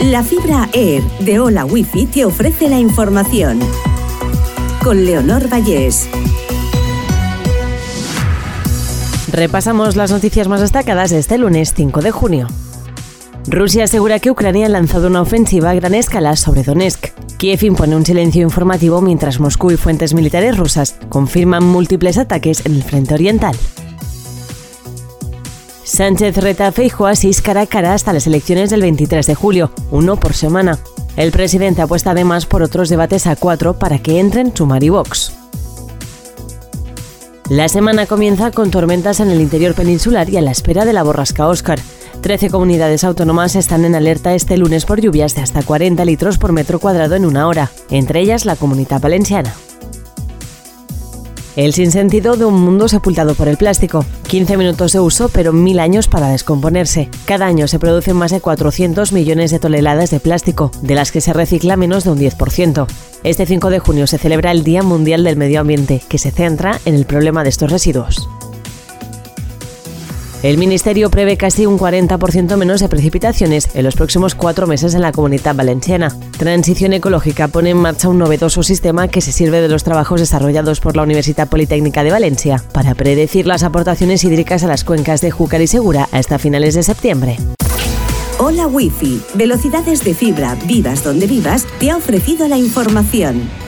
La fibra Air de Hola Wifi te ofrece la información. Con Leonor Vallés. Repasamos las noticias más destacadas de este lunes 5 de junio. Rusia asegura que Ucrania ha lanzado una ofensiva a gran escala sobre Donetsk. Kiev impone un silencio informativo mientras Moscú y fuentes militares rusas confirman múltiples ataques en el frente oriental. Sánchez reta a Feijóo a seis cara a cara hasta las elecciones del 23 de julio, uno por semana. El presidente apuesta además por otros debates a cuatro para que entren Sumar y Vox. La semana comienza con tormentas en el interior peninsular y a la espera de la borrasca Oscar. Trece comunidades autónomas están en alerta este lunes por lluvias de hasta 40 litros por metro cuadrado en una hora, entre ellas la Comunidad Valenciana. El sinsentido de un mundo sepultado por el plástico. 15 minutos de uso, pero mil años para descomponerse. Cada año se producen más de 400 millones de toneladas de plástico, de las que se recicla menos de un 10%. Este 5 de junio se celebra el Día Mundial del Medio Ambiente, que se centra en el problema de estos residuos. El Ministerio prevé casi un 40% menos de precipitaciones en los próximos cuatro meses en la comunidad valenciana. Transición Ecológica pone en marcha un novedoso sistema que se sirve de los trabajos desarrollados por la Universidad Politécnica de Valencia para predecir las aportaciones hídricas a las cuencas de Júcar y Segura hasta finales de septiembre. Hola Wi-Fi, velocidades de fibra, vivas donde vivas, te ha ofrecido la información.